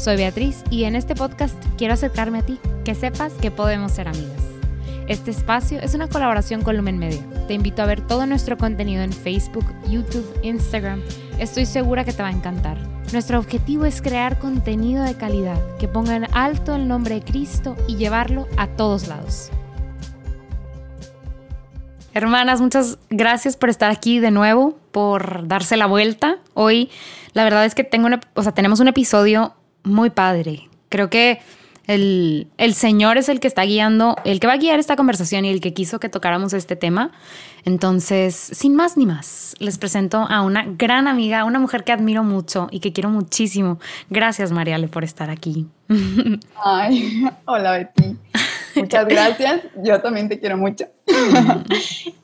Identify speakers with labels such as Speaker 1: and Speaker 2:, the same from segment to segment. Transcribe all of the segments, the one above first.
Speaker 1: Soy Beatriz y en este podcast quiero acercarme a ti, que sepas que podemos ser amigas. Este espacio es una colaboración con Lumen Media. Te invito a ver todo nuestro contenido en Facebook, YouTube, Instagram. Estoy segura que te va a encantar. Nuestro objetivo es crear contenido de calidad que ponga en alto el nombre de Cristo y llevarlo a todos lados. Hermanas, muchas gracias por estar aquí de nuevo, por darse la vuelta. Hoy, la verdad es que tengo o sea, tenemos un episodio muy padre. Creo que el, el, Señor es el que está guiando, el que va a guiar esta conversación y el que quiso que tocáramos este tema. Entonces, sin más ni más, les presento a una gran amiga, una mujer que admiro mucho y que quiero muchísimo. Gracias, Mariale, por estar aquí.
Speaker 2: Ay, hola, Betty. Muchas gracias. Yo también te quiero mucho.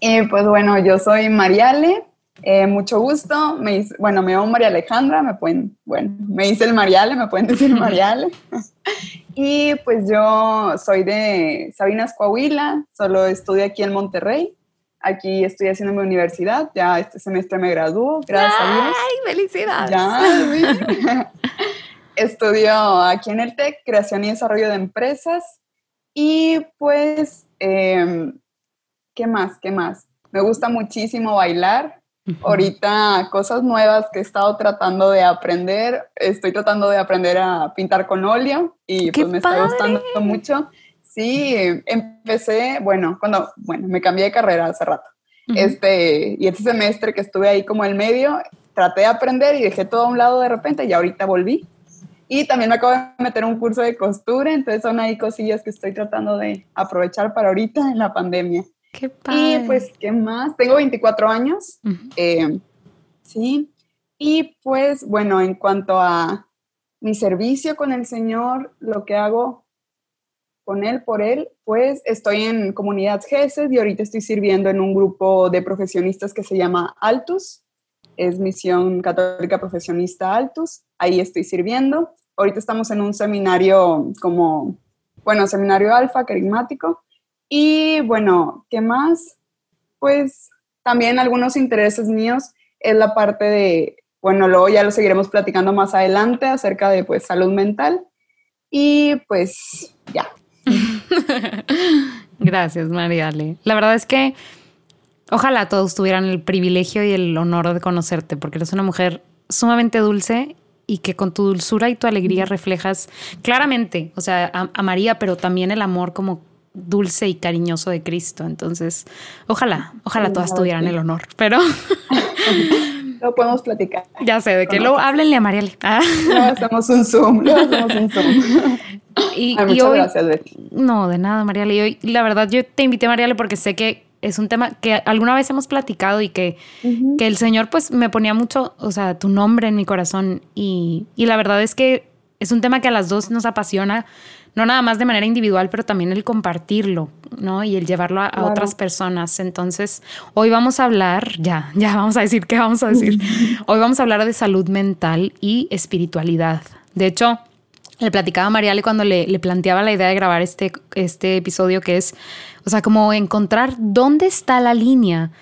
Speaker 2: y pues bueno, yo soy Mariale. Eh, mucho gusto. Me bueno, me llamo María Alejandra, me pueden, bueno, me dice el Mariale, me pueden decir Mariale. y pues yo soy de Sabinas, Coahuila, solo estudio aquí en Monterrey. Aquí estoy haciendo mi universidad, ya este semestre me graduó, gracias a Dios.
Speaker 1: ¡Ay, felicidades!
Speaker 2: Ya, Estudio aquí en el TEC, Creación y Desarrollo de Empresas. Y pues, em, ¿qué más? ¿Qué más? Me gusta muchísimo bailar, Ahorita cosas nuevas que he estado tratando de aprender, estoy tratando de aprender a pintar con óleo y pues me está gustando mucho. Sí, empecé, bueno, cuando, bueno, me cambié de carrera hace rato. Este, y este semestre que estuve ahí como el medio, traté de aprender y dejé todo a un lado de repente y ahorita volví. Y también me acabo de meter un curso de costura, entonces son ahí cosillas que estoy tratando de aprovechar para ahorita en la pandemia.
Speaker 1: Qué padre.
Speaker 2: Y pues, ¿qué más? Tengo 24 años. Eh, sí. Y pues, bueno, en cuanto a mi servicio con el Señor, lo que hago con Él, por Él, pues estoy en Comunidad GESES y ahorita estoy sirviendo en un grupo de profesionistas que se llama Altus. Es Misión Católica Profesionista Altus. Ahí estoy sirviendo. Ahorita estamos en un seminario como, bueno, seminario alfa, carismático y bueno, ¿qué más? Pues también algunos intereses míos es la parte de, bueno, luego ya lo seguiremos platicando más adelante acerca de pues salud mental. Y pues ya.
Speaker 1: Gracias, Mariale. La verdad es que ojalá todos tuvieran el privilegio y el honor de conocerte, porque eres una mujer sumamente dulce y que con tu dulzura y tu alegría reflejas claramente, o sea, a María, pero también el amor como dulce y cariñoso de Cristo. Entonces, ojalá, ojalá todas tuvieran el honor, pero...
Speaker 2: Lo podemos platicar.
Speaker 1: Ya sé, de que luego háblenle a Mariale.
Speaker 2: Ah. No, hacemos un Zoom, no hacemos un Zoom.
Speaker 1: Y, muchas gracias, Betty. No, de nada, Mariale. Y hoy, la verdad, yo te invité, Mariale, porque sé que es un tema que alguna vez hemos platicado y que, que el Señor pues me ponía mucho, o sea, tu nombre en mi corazón y, y la verdad es que es un tema que a las dos nos apasiona no nada más de manera individual, pero también el compartirlo, ¿no? Y el llevarlo a, otras personas. Entonces, hoy vamos a hablar, ya, ya vamos a decir qué vamos a decir. hoy vamos a hablar de salud mental y espiritualidad. De hecho, le platicaba a Mariale cuando le, planteaba la idea de grabar este, este episodio, que es, o sea, como encontrar dónde está la línea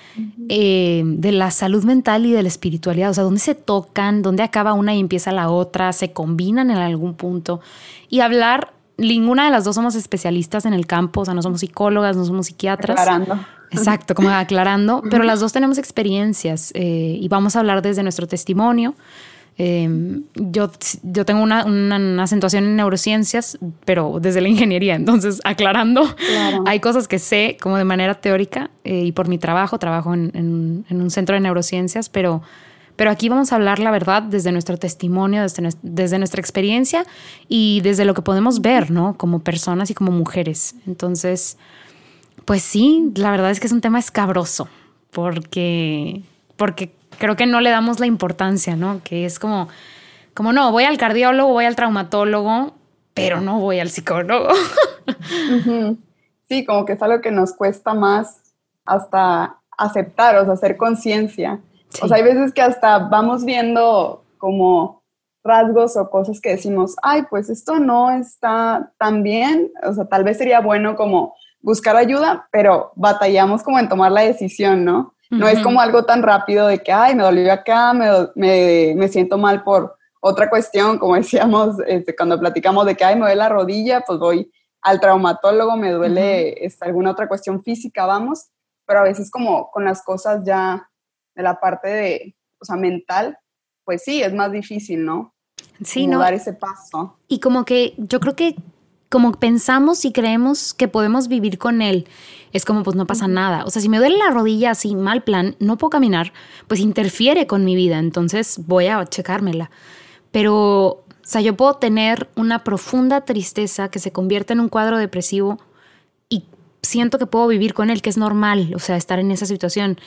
Speaker 1: eh, de la salud mental y de la espiritualidad, o sea, dónde se tocan, dónde acaba una y empieza la otra, se combinan en algún punto, y hablar ninguna de las dos somos especialistas en el campo, o sea, no somos psicólogas, no somos psiquiatras.
Speaker 2: Aclarando.
Speaker 1: Exacto, como aclarando, pero las dos tenemos experiencias eh, y vamos a hablar desde nuestro testimonio. Eh, yo, yo tengo una, una, acentuación en neurociencias, pero desde la ingeniería, entonces aclarando, hay cosas que sé como de manera teórica eh, y por mi trabajo, trabajo en, en un centro de neurociencias, pero pero aquí vamos a hablar la verdad desde nuestro testimonio, desde, nuestra experiencia y desde lo que podemos ver, ¿no? Como personas y como mujeres. Entonces, pues sí, la verdad es que es un tema escabroso, porque, porque creo que no le damos la importancia, ¿no? Que es como, como no, voy al cardiólogo, voy al traumatólogo pero no voy al psicólogo.
Speaker 2: Sí, como que es algo que nos cuesta más hasta aceptar, o sea, hacer conciencia. O sea, hay veces que hasta vamos viendo como rasgos o cosas que decimos, ay, pues esto no está tan bien, o sea, tal vez sería bueno como buscar ayuda, pero batallamos como en tomar la decisión, ¿no? No es como algo tan rápido de que, ay, me dolió acá, me, me, me siento mal por otra cuestión, como decíamos este, cuando platicamos de que, ay, me duele la rodilla, pues voy al traumatólogo, me duele este, alguna otra cuestión física, vamos, pero a veces como con las cosas ya de la parte de, o sea, mental, pues sí, es más difícil, ¿no?
Speaker 1: Sí, ¿no?
Speaker 2: Dar ese paso.
Speaker 1: Y como que yo creo que como pensamos y creemos que podemos vivir con él, es como pues no pasa nada. O sea, si me duele la rodilla así, mal plan, no puedo caminar, pues interfiere con mi vida, entonces voy a checármela. Pero, o sea, yo puedo tener una profunda tristeza que se convierte en un cuadro depresivo y siento que puedo vivir con él, que es normal, o sea, estar en esa situación.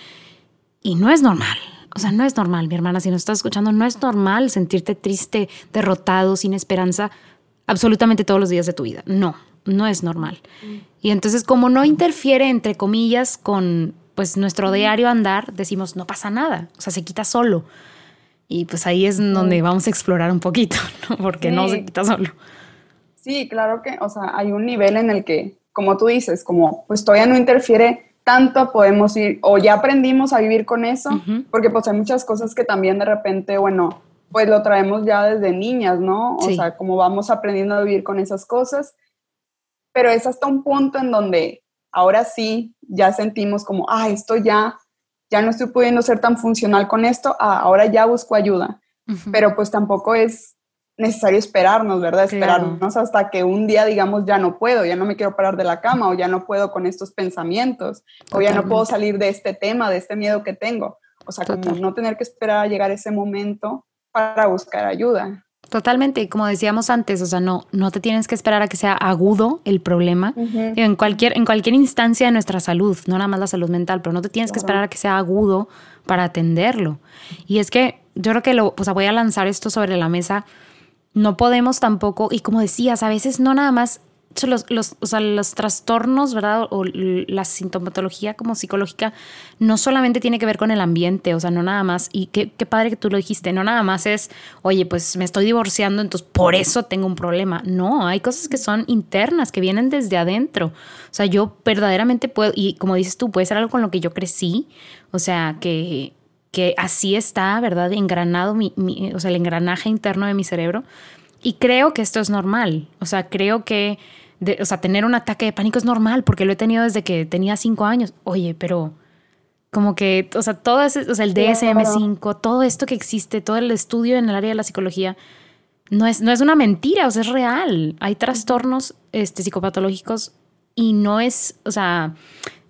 Speaker 1: Y no es normal. O sea, no es normal, mi hermana, si nos estás escuchando, no es normal sentirte triste, derrotado, sin esperanza, absolutamente todos los días de tu vida. No, no es normal. Y entonces, como no interfiere, entre comillas, con pues nuestro diario andar, decimos, no pasa nada, o sea, se quita solo. Y pues ahí es donde vamos a explorar un poquito, ¿no? Porque no se quita solo.
Speaker 2: Sí, claro que, o sea, hay un nivel en el que, como tú dices, como pues todavía no interfiere tanto, podemos ir, o ya aprendimos a vivir con eso, porque pues hay muchas cosas que también de repente, bueno, pues lo traemos ya desde niñas, ¿no? O sea, como vamos aprendiendo a vivir con esas cosas, pero es hasta un punto en donde ahora sí ya sentimos como, ah, esto ya ya no estoy pudiendo ser tan funcional con esto, ah, ahora ya busco ayuda. Pero pues tampoco es necesario esperarnos, ¿verdad? Esperarnos hasta que un día digamos ya no puedo, ya no me quiero parar de la cama o ya no puedo con estos pensamientos o ya no puedo salir de este tema, de este miedo que tengo. O sea, como no tener que esperar a llegar ese momento para buscar ayuda.
Speaker 1: Totalmente, y como decíamos antes, o sea, no, no te tienes que esperar a que sea agudo el problema en, cualquier, en cualquier instancia de nuestra salud, no nada más la salud mental, pero no te tienes que esperar a que sea agudo para atenderlo. Y es que yo creo que lo, o sea, voy a lanzar esto sobre la mesa, no podemos tampoco, y como decías, a veces no nada más los, los, o sea, los trastornos, ¿verdad? O la sintomatología como psicológica no solamente tiene que ver con el ambiente, o sea, no nada más, y qué, qué padre que tú lo dijiste, no nada más es, oye, pues me estoy divorciando, entonces por eso tengo un problema. No, hay cosas que son internas, que vienen desde adentro. O sea, yo verdaderamente puedo, y como dices tú, puede ser algo con lo que yo crecí, o sea, que, que así está, ¿verdad? Engranado, mi, o sea, el engranaje interno de mi cerebro. Y creo que esto es normal. O sea, creo que o sea, tener un ataque de pánico es normal porque lo he tenido desde que tenía cinco años. Oye, pero como que, o sea, todo ese, o sea, el DSM5, todo esto que existe, todo el estudio en el área de la psicología, no es, no es una mentira, o sea, es real. Hay trastornos este, psicopatológicos y no es, o sea,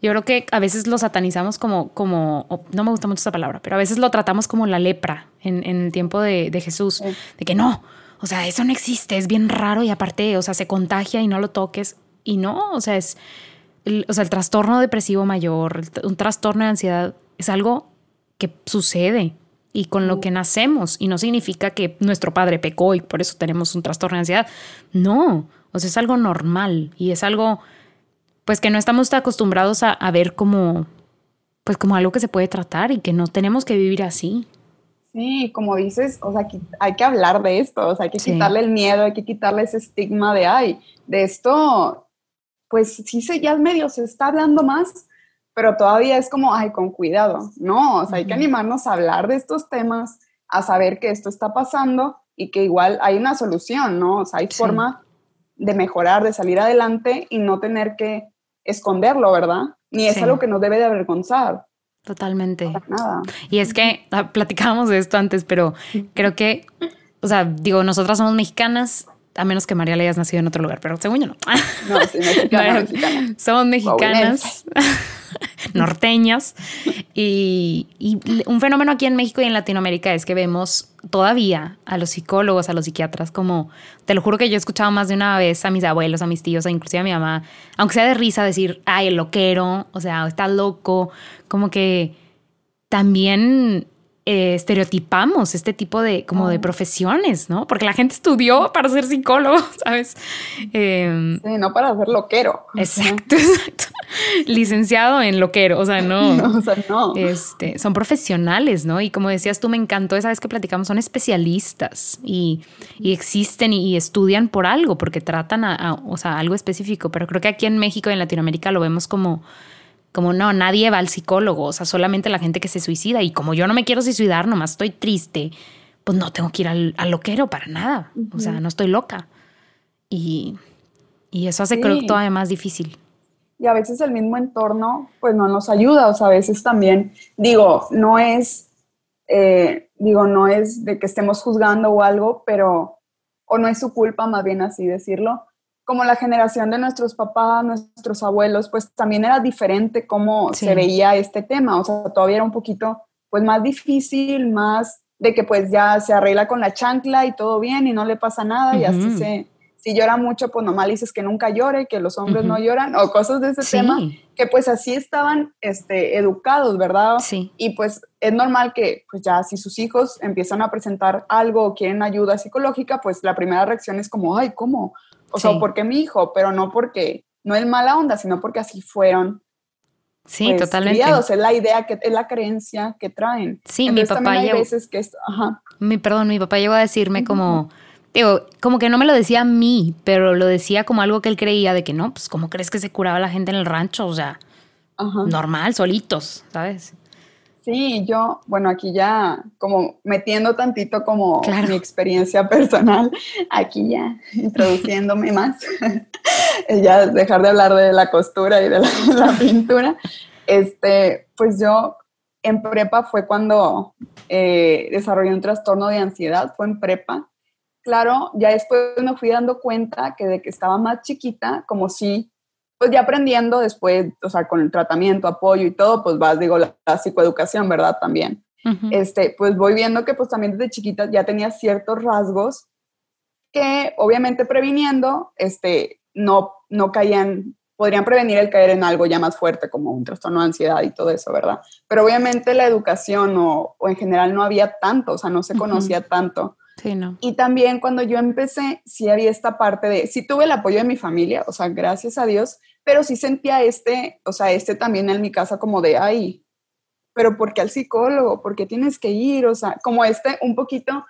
Speaker 1: yo creo que a veces lo satanizamos como, como no me gusta mucho esa palabra, pero a veces lo tratamos como la lepra en, en el tiempo de, de Jesús, de que no, o sea, eso no existe, es bien raro y aparte, o sea, se contagia y no lo toques. Y no, o sea, es, el, o sea, el trastorno depresivo mayor, un trastorno de ansiedad, es algo que sucede y con lo que nacemos. Y no significa que nuestro padre pecó y por eso tenemos un trastorno de ansiedad. No, o sea, es algo normal y es algo, pues que no estamos acostumbrados a, a ver como, pues como algo que se puede tratar y que no tenemos que vivir así.
Speaker 2: Sí, como dices, o sea, hay que hablar de esto, o sea, hay que quitarle el miedo, hay que quitarle ese estigma de, ay, de esto, pues sí, se, ya medio se está hablando más, pero todavía es como, ay, con cuidado, no, o sea, hay que animarnos a hablar de estos temas, a saber que esto está pasando y que igual hay una solución, ¿no? O sea, hay forma de mejorar, de salir adelante y no tener que esconderlo, ¿verdad? Ni es algo que nos debe de avergonzar.
Speaker 1: Totalmente. Y es que ah, platicábamos de esto antes, pero creo que, o sea, digo, nosotras somos mexicanas, a menos que María le hayas nacido en otro lugar, pero según yo no. No, sí, mexicana, Somos mexicanas, norteñas, y, un fenómeno aquí en México y en Latinoamérica es que vemos todavía a los psicólogos, a los psiquiatras, como, te lo juro que yo he escuchado más de una vez a mis abuelos, a mis tíos, a inclusive a mi mamá, aunque sea de risa, decir, ay, el loquero, o sea, está loco, como que también eh, estereotipamos este tipo de como de profesiones, ¿no? Porque la gente estudió para ser psicólogo, ¿sabes?
Speaker 2: Em, sí, no para ser loquero.
Speaker 1: Exacto, exacto. Licenciado en loquero, o sea, no.
Speaker 2: no o sea, no.
Speaker 1: Este, son profesionales, ¿no? Y como decías tú, me encantó esa vez que platicamos, son especialistas y, existen y, estudian por algo, porque tratan a, o sea, algo específico. Pero creo que aquí en México y en Latinoamérica lo vemos como como no, nadie va al psicólogo, o sea, solamente la gente que se suicida. Y como yo no me quiero suicidar, nomás estoy triste, pues no tengo que ir al, loquero para nada. O sea, no estoy loca. Y, eso hace creo que todavía más difícil.
Speaker 2: Y a veces el mismo entorno, pues no nos ayuda. O sea, a veces también, digo, no es, eh, digo, no es de que estemos juzgando o algo, pero, o no es su culpa, más bien así decirlo, como la generación de nuestros papás, nuestros abuelos, pues también era diferente cómo se veía este tema, o sea, todavía era un poquito pues más difícil, más de que pues ya se arregla con la chancla y todo bien y no le pasa nada y así se, si llora mucho, pues nomás dices que nunca llore, que los hombres no lloran o cosas de ese tema, que pues así estaban este, educados, ¿verdad?
Speaker 1: Sí.
Speaker 2: Y pues es normal que pues ya si sus hijos empiezan a presentar algo o quieren ayuda psicológica, pues la primera reacción es como, ay, ¿cómo? O sea, porque mi hijo, pero no porque, no es mala onda, sino porque así fueron.
Speaker 1: Sí, pues, totalmente.
Speaker 2: Criados. Es la idea, que es la creencia que traen.
Speaker 1: Sí, mi papá hay
Speaker 2: veces que ajá.
Speaker 1: Mi, perdón, mi papá llegó a decirme como, digo, como que no me lo decía a mí, pero lo decía como algo que él creía de que no, pues ¿cómo crees que se curaba la gente en el rancho? O sea, normal, solitos, ¿sabes?
Speaker 2: Sí, yo, bueno, aquí ya como metiendo tantito como mi experiencia personal, aquí ya introduciéndome más, ya dejar de hablar de la costura y de la, pintura, este, pues yo en prepa fue cuando eh, desarrollé un trastorno de ansiedad, fue en prepa. Claro, ya después me fui dando cuenta que de que estaba más chiquita, como si pues ya aprendiendo después, o sea, con el tratamiento, apoyo y todo, pues vas, digo, la, psicoeducación, ¿verdad? También. este, pues voy viendo que pues también desde chiquita ya tenía ciertos rasgos que obviamente previniendo, este, no, no caían, podrían prevenir el caer en algo ya más fuerte como un trastorno de ansiedad y todo eso, ¿verdad? Pero obviamente la educación o, o en general no había tanto, o sea, no se conocía tanto.
Speaker 1: Sí, no.
Speaker 2: Y también cuando yo empecé, sí había esta parte de, sí tuve el apoyo de mi familia, o sea, gracias a Dios, pero sí sentía este, o sea, este también en mi casa como de, ay, pero ¿por qué al psicólogo? ¿Por qué tienes que ir? O sea, como este un poquito,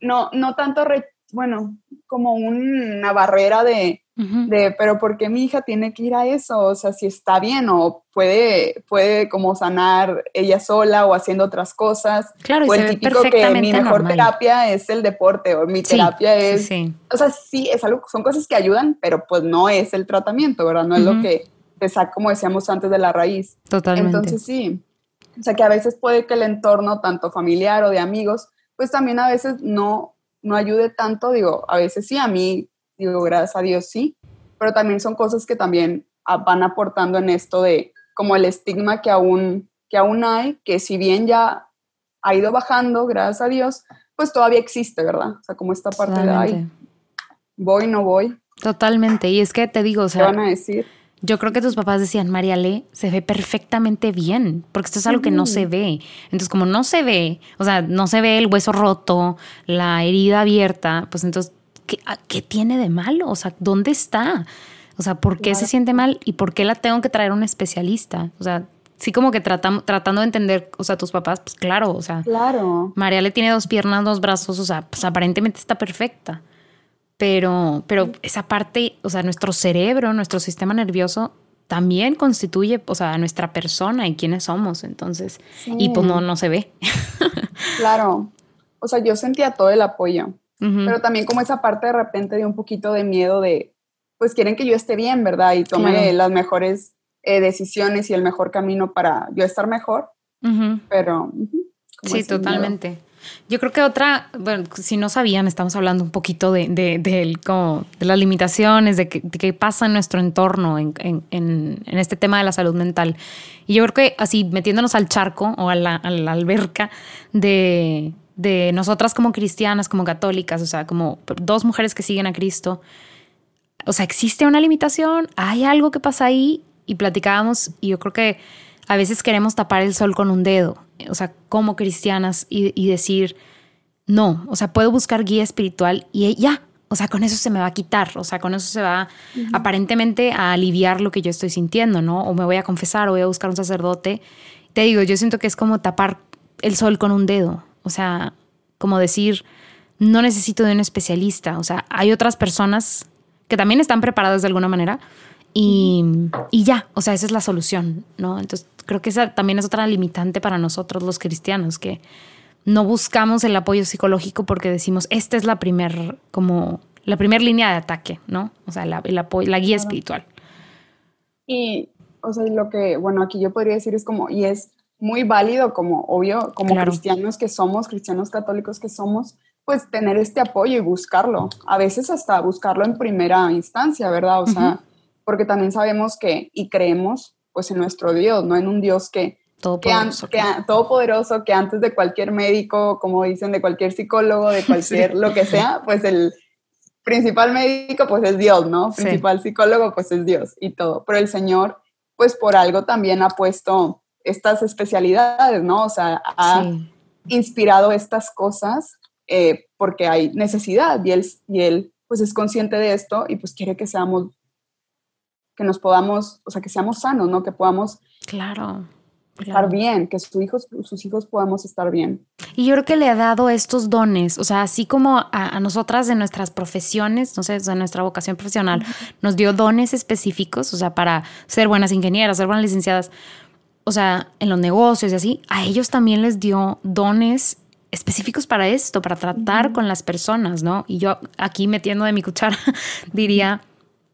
Speaker 2: no, no tanto, bueno, como una barrera de, de, pero ¿por qué mi hija tiene que ir a eso? O sea, si está bien o puede, puede como sanar ella sola o haciendo otras cosas.
Speaker 1: Claro,
Speaker 2: o
Speaker 1: el típico que
Speaker 2: mi mejor terapia es el deporte o mi terapia es... O sea, sí, es algo, son cosas que ayudan, pero pues no es el tratamiento, ¿verdad? No es lo que te saca, como decíamos antes, de la raíz.
Speaker 1: Totalmente.
Speaker 2: Entonces sí. O sea, que a veces puede que el entorno, tanto familiar o de amigos, pues también a veces no, no ayude tanto. Digo, a veces sí, a mí digo, gracias a Dios sí, pero también son cosas que también van aportando en esto de como el estigma que aún, que aún hay, que si bien ya ha ido bajando, gracias a Dios, pues todavía existe, ¿verdad? O sea, como esta parte de, ay, voy, no voy.
Speaker 1: Totalmente, y es que te digo, o sea...
Speaker 2: ¿Qué van a decir?
Speaker 1: Yo creo que tus papás decían, María Le, se ve perfectamente bien, porque esto es algo que no se ve. Entonces, como no se ve, o sea, no se ve el hueso roto, la herida abierta, pues entonces ¿qué, tiene de malo? O sea, ¿dónde está? O sea, ¿por qué se siente mal y por qué la tengo que traer a un especialista? O sea, sí como que tratando de entender, o sea, tus papás, pues claro, o sea,
Speaker 2: claro.
Speaker 1: María le tiene dos piernas, dos brazos, o sea, pues aparentemente está perfecta. Pero, pero esa parte, o sea, nuestro cerebro, nuestro sistema nervioso también constituye, o sea, nuestra persona y quiénes somos, entonces, y pues no, no se ve.
Speaker 2: claro. O sea, yo sentía todo el apoyo pero también como esa parte de repente de un poquito de miedo de, pues quieren que yo esté bien, ¿verdad? Y tome las mejores eh, decisiones y el mejor camino para yo estar mejor, pero...
Speaker 1: sí, totalmente. Yo creo que otra, bueno, si no sabían, estamos hablando un poquito de, de, de, como, de las limitaciones, de qué pasa en nuestro entorno en, en, en, este tema de la salud mental. Y yo creo que así, metiéndonos al charco o a la, a la alberca de, de nosotras como cristianas, como católicas, o sea, como dos mujeres que siguen a Cristo. O sea, ¿existe una limitación? ¿Hay algo que pasa ahí? Y platicábamos y yo creo que a veces queremos tapar el sol con un dedo o sea, como cristianas y, decir, no, o sea, puedo buscar guía espiritual y ya, o sea, con eso se me va a quitar, o sea, con eso se va aparentemente a aliviar lo que yo estoy sintiendo, ¿no? O me voy a confesar o voy a buscar un sacerdote. Te digo, yo siento que es como tapar el sol con un dedo, o sea, como decir, no necesito de un especialista, o sea, hay otras personas que también están preparadas de alguna manera y, y ya, o sea, esa es la solución, ¿no? Entonces, creo que esa también es otra limitante para nosotros los cristianos, que no buscamos el apoyo psicológico porque decimos, esta es la primer, como, la primera línea de ataque, ¿no? O sea, la, el apoyo, la guía espiritual.
Speaker 2: Y, o sea, lo que, bueno, aquí yo podría decir es como, y es muy válido como, obvio, como cristianos que somos, cristianos católicos que somos, pues tener este apoyo y buscarlo. A veces hasta buscarlo en primera instancia, ¿verdad? O sea, porque también sabemos que, y creemos, pues en nuestro Dios, no en un Dios que Todopoderoso. Que, que, todopoderoso, que antes de cualquier médico, como dicen, de cualquier psicólogo, de cualquier lo que sea, pues el principal médico pues es Dios, ¿no? Principal psicólogo pues es Dios y todo. Pero el Señor pues por algo también ha puesto estas especialidades, ¿no? O sea, ha inspirado estas cosas eh, porque hay necesidad y él, y él pues es consciente de esto y pues quiere que seamos, que nos podamos, o sea, que seamos sanos, ¿no? Que podamos...
Speaker 1: Claro
Speaker 2: estar bien, que sus hijos, sus hijos podamos estar bien.
Speaker 1: Y yo creo que le ha dado estos dones, o sea, así como a, nosotras en nuestras profesiones, no sé, en nuestra vocación profesional, nos dio dones específicos, o sea, para ser buenas ingenieras, ser buenas licenciadas, o sea, en los negocios y así, a ellos también les dio dones específicos para esto, para tratar con las personas, ¿no? Y yo aquí metiendo de mi cuchara diría,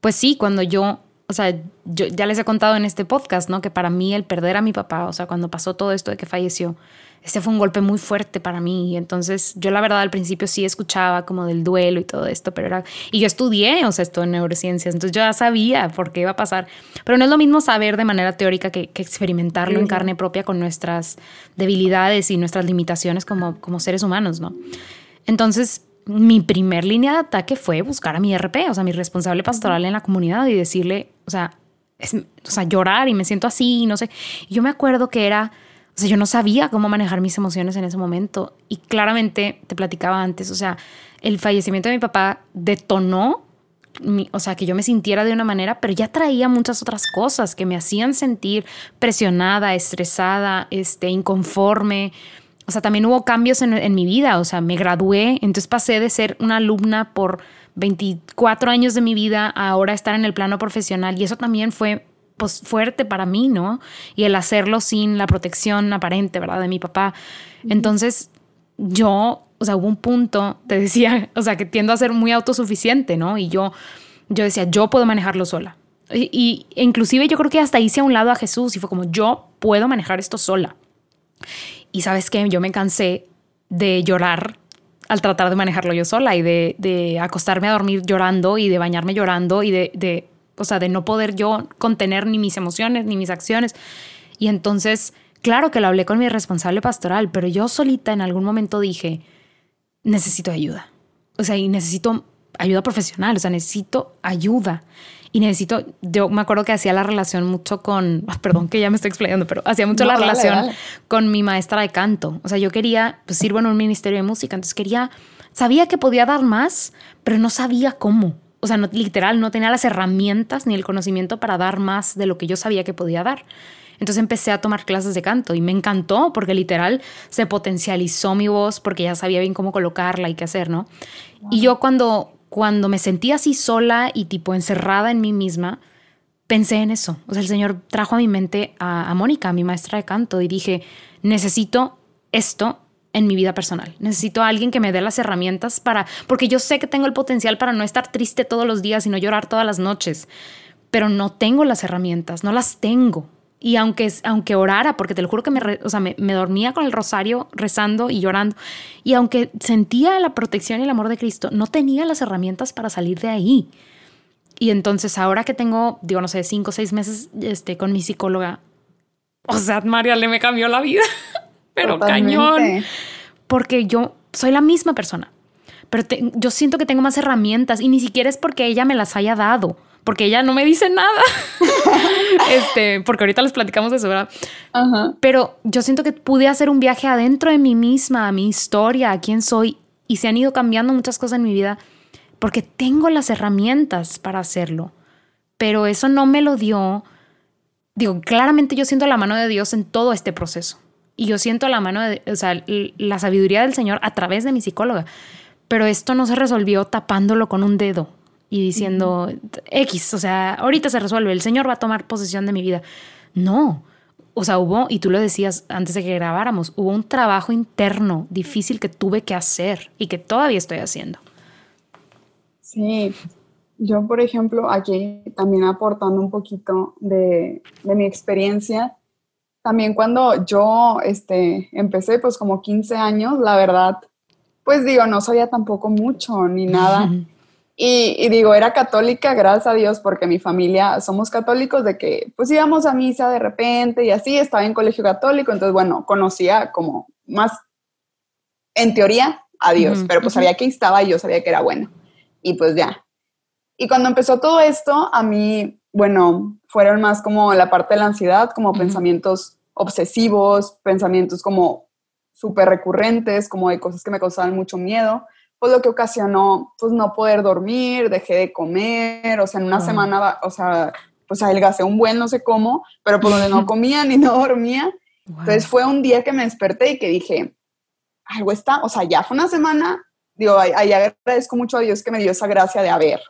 Speaker 1: pues sí, cuando yo o sea, yo ya les he contado en este podcast, ¿no? Que para mí el perder a mi papá, o sea, cuando pasó todo esto de que falleció, ese fue un golpe muy fuerte para mí. Y entonces yo la verdad al principio sí escuchaba como del duelo y todo esto, pero era... Y yo estudié, o sea, esto en neurociencias, entonces yo ya sabía por qué iba a pasar. Pero no es lo mismo saber de manera teórica que, experimentarlo en carne propia con nuestras debilidades y nuestras limitaciones como, como seres humanos, ¿no? Entonces, mi primer línea de ataque fue buscar a mi RP, o sea, mi responsable pastoral en la comunidad y decirle, o sea, o sea, llorar y me siento así, no sé. Y yo me acuerdo que era, o sea, yo no sabía cómo manejar mis emociones en ese momento. Y claramente, te platicaba antes, o sea, el fallecimiento de mi papá detonó, o sea, que yo me sintiera de una manera, pero ya traía muchas otras cosas que me hacían sentir presionada, estresada, este, inconforme o sea, también hubo cambios en, mi vida, o sea, me gradué, entonces pasé de ser una alumna por 24 años de mi vida a ahora estar en el plano profesional y eso también fue pues fuerte para mí, ¿no? Y el hacerlo sin la protección aparente, ¿verdad? De mi papá. Entonces, yo, o sea, hubo un punto, te decía, o sea, que tiendo a ser muy autosuficiente, ¿no? Y yo, yo decía, yo puedo manejarlo sola. Y, y inclusive yo creo que hasta hice a un lado a Jesús y fue como, yo puedo manejar esto sola. Y sabes que yo me cansé de llorar al tratar de manejarlo yo sola y de, acostarme a dormir llorando y de bañarme llorando y de, de, o sea, de no poder yo contener ni mis emociones ni mis acciones. Y entonces, claro que lo hablé con mi responsable pastoral, pero yo solita en algún momento dije, necesito ayuda. O sea, y necesito ayuda profesional, o sea, necesito ayuda y necesito, yo me acuerdo que hacía la relación mucho con, perdón que ya me estoy explicando, pero hacía mucho la relación con mi maestra de canto. O sea, yo quería, pues sirvo en un ministerio de música, entonces quería, sabía que podía dar más, pero no sabía cómo. O sea, no, literal, no tenía las herramientas ni el conocimiento para dar más de lo que yo sabía que podía dar. Entonces empecé a tomar clases de canto y me encantó porque literal se potencializó mi voz porque ya sabía bien cómo colocarla y qué hacer, ¿no? Y yo cuando, cuando me sentí así sola y tipo encerrada en mí misma, pensé en eso. O sea, el Señor trajo a mi mente a, Mónica, mi maestra de canto, y dije, necesito esto en mi vida personal. Necesito a alguien que me dé las herramientas para, porque yo sé que tengo el potencial para no estar triste todos los días y no llorar todas las noches, pero no tengo las herramientas, no las tengo. Y aunque, aunque orara, porque te lo juro que me, o sea, me, dormía con el rosario rezando y llorando, y aunque sentía la protección y el amor de Cristo, no tenía las herramientas para salir de ahí. Y entonces ahora que tengo, digo, no sé, cinco o seis meses este, con mi psicóloga, o sea, María le me cambió la vida, pero cañón. Porque yo soy la misma persona, pero yo siento que tengo más herramientas y ni siquiera es porque ella me las haya dado porque ella no me dice nada. este, porque ahorita les platicamos de eso, ¿verdad? Pero yo siento que pude hacer un viaje adentro de mí misma, a mi historia, a quién soy, y se han ido cambiando muchas cosas en mi vida porque tengo las herramientas para hacerlo. Pero eso no me lo dio. Digo, claramente yo siento la mano de Dios en todo este proceso. Y yo siento la mano de, o sea, la sabiduría del Señor a través de mi psicóloga. Pero esto no se resolvió tapándolo con un dedo y diciendo X, o sea, ahorita se resuelve, el Señor va a tomar posesión de mi vida. No, o sea, hubo, y tú lo decías antes de que grabáramos, hubo un trabajo interno difícil que tuve que hacer y que todavía estoy haciendo.
Speaker 2: Sí, yo por ejemplo, aquí también aportando un poquito de, de mi experiencia, también cuando yo este, empecé, pues como 15 años, la verdad, pues digo, no sabía tampoco mucho ni nada. Y, digo, era católica, gracias a Dios, porque mi familia somos católicos, de que pues íbamos a misa de repente y así, estaba en colegio católico, entonces bueno, conocía como más, en teoría, a Dios, pero pues sabía que estaba y yo sabía que era bueno. Y pues ya. Y cuando empezó todo esto, a mí, bueno, fueron más como la parte de la ansiedad, como pensamientos obsesivos, pensamientos como súper recurrentes, como de cosas que me causaban mucho miedo pues lo que ocasionó, pues no poder dormir, dejé de comer, o sea, en una semana, o sea, pues adelgacé un buen no sé cómo, pero por donde no comía ni no dormía. Entonces fue un día que me desperté y que dije, algo está, o sea, ya fue una semana, digo, ahí agradezco mucho a Dios que me dio esa gracia de, haber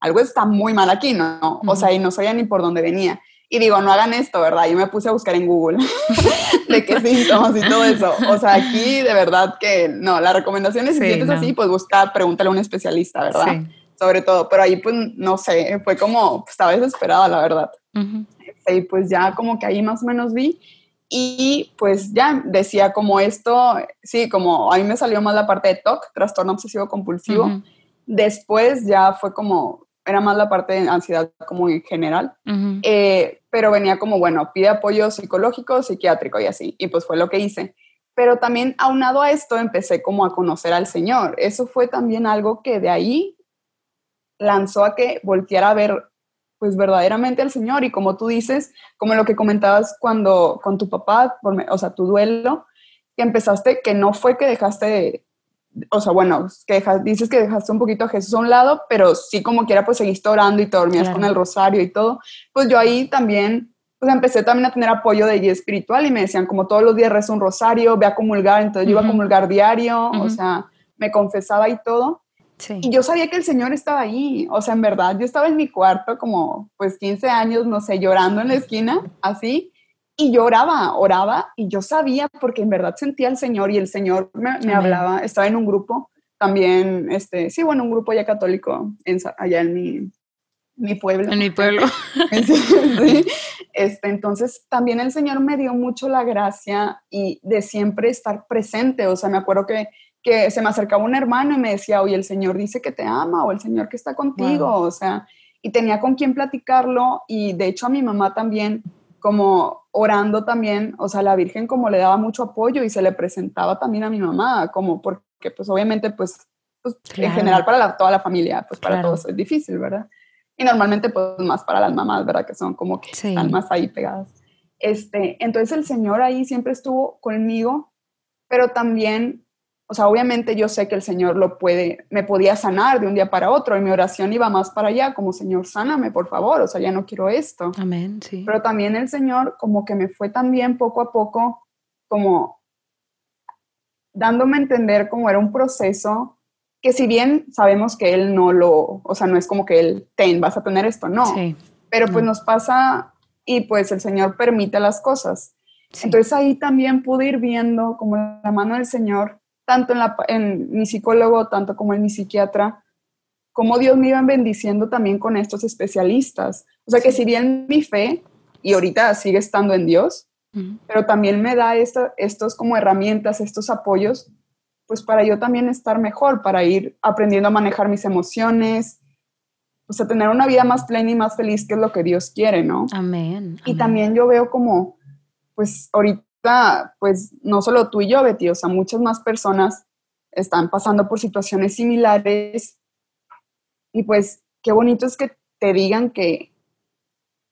Speaker 2: algo está muy mal aquí, ¿no? O sea, y no sabía ni por dónde venía. Y digo, no hagan esto, ¿verdad? Yo me puse a buscar en Google de qué síntomas y todo eso. O sea, aquí de verdad que no, la recomendación es si sientes así, pues busca, pregúntale a un especialista, ¿verdad? Sobre todo, pero ahí pues no sé, fue como, pues, estaba desesperada, la verdad. Y pues ya como que ahí más o menos vi y pues ya decía como esto, sí, como a mí me salió más la parte de TOC, trastorno obsesivo compulsivo. Después ya fue como era más la parte de ansiedad como en general, eh, pero venía como, bueno, pide apoyo psicológico, psiquiátrico y así, y pues fue lo que hice. Pero también aunado a esto empecé como a conocer al Señor. Eso fue también algo que de ahí lanzó a que volteara a ver pues verdaderamente al Señor y como tú dices, como lo que comentabas cuando con tu papá, o sea, tu duelo, que empezaste, que no fue que dejaste de, o sea, bueno, que dices que dejaste un poquito a Jesús a un lado, pero sí como quiera, pues seguiste orando y te dormías con el rosario y todo. Pues yo ahí también, pues empecé también a tener apoyo de guía espiritual y me decían como todos los días rezo un rosario, ve a comulgar, entonces yo iba a comulgar diario, o sea, me confesaba y todo. Y yo sabía que el Señor estaba ahí, o sea, en verdad, yo estaba en mi cuarto como pues 15 años, no sé, llorando en la esquina, así, y yo oraba, oraba y yo sabía porque en verdad sentía al Señor y el Señor me, hablaba, estaba en un grupo también, este, sí, bueno, un grupo ya católico allá en mi, mi pueblo.
Speaker 1: En mi pueblo.
Speaker 2: sí, Este, entonces también el Señor me dio mucho la gracia y de siempre estar presente, o sea, me acuerdo que, que se me acercaba un hermano y me decía, oye, el Señor dice que te ama o el Señor que está contigo, o sea, y tenía con quién platicarlo y de hecho a mi mamá también como orando también, o sea, la Virgen como le daba mucho apoyo y se le presentaba también a mi mamá, como porque pues obviamente pues, pues en general para toda la familia, pues para todos es difícil, ¿verdad? Y normalmente pues más para las mamás, ¿verdad? Que son como que están más ahí pegadas. Este, entonces el Señor ahí siempre estuvo conmigo, pero también o sea, obviamente yo sé que el Señor lo puede, me podía sanar de un día para otro y mi oración iba más para allá, como Señor, sáname, por favor, o sea, ya no quiero esto.
Speaker 1: Amén, sí.
Speaker 2: Pero también el Señor como que me fue también poco a poco como dándome a entender cómo era un proceso que si bien sabemos que Él no lo, o sea, no es como que Él, ten, vas a tener esto, no. Sí. Pero pues nos pasa y pues el Señor permite las cosas. Entonces ahí también pude ir viendo como la mano del Señor tanto en, la, en mi psicólogo, tanto como en mi psiquiatra, cómo Dios me iba bendiciendo también con estos especialistas. O sea que si bien mi fe, y ahorita sigue estando en Dios, pero también me da estos como herramientas, estos apoyos, pues para yo también estar mejor, para ir aprendiendo a manejar mis emociones, o sea, tener una vida más plena y más feliz, que es lo que Dios quiere, ¿no?
Speaker 1: Amén.
Speaker 2: Y también yo veo como, pues ahorita pues no solo tú y yo, Betty, o sea, muchas más personas están pasando por situaciones similares y pues qué bonito es que te digan que,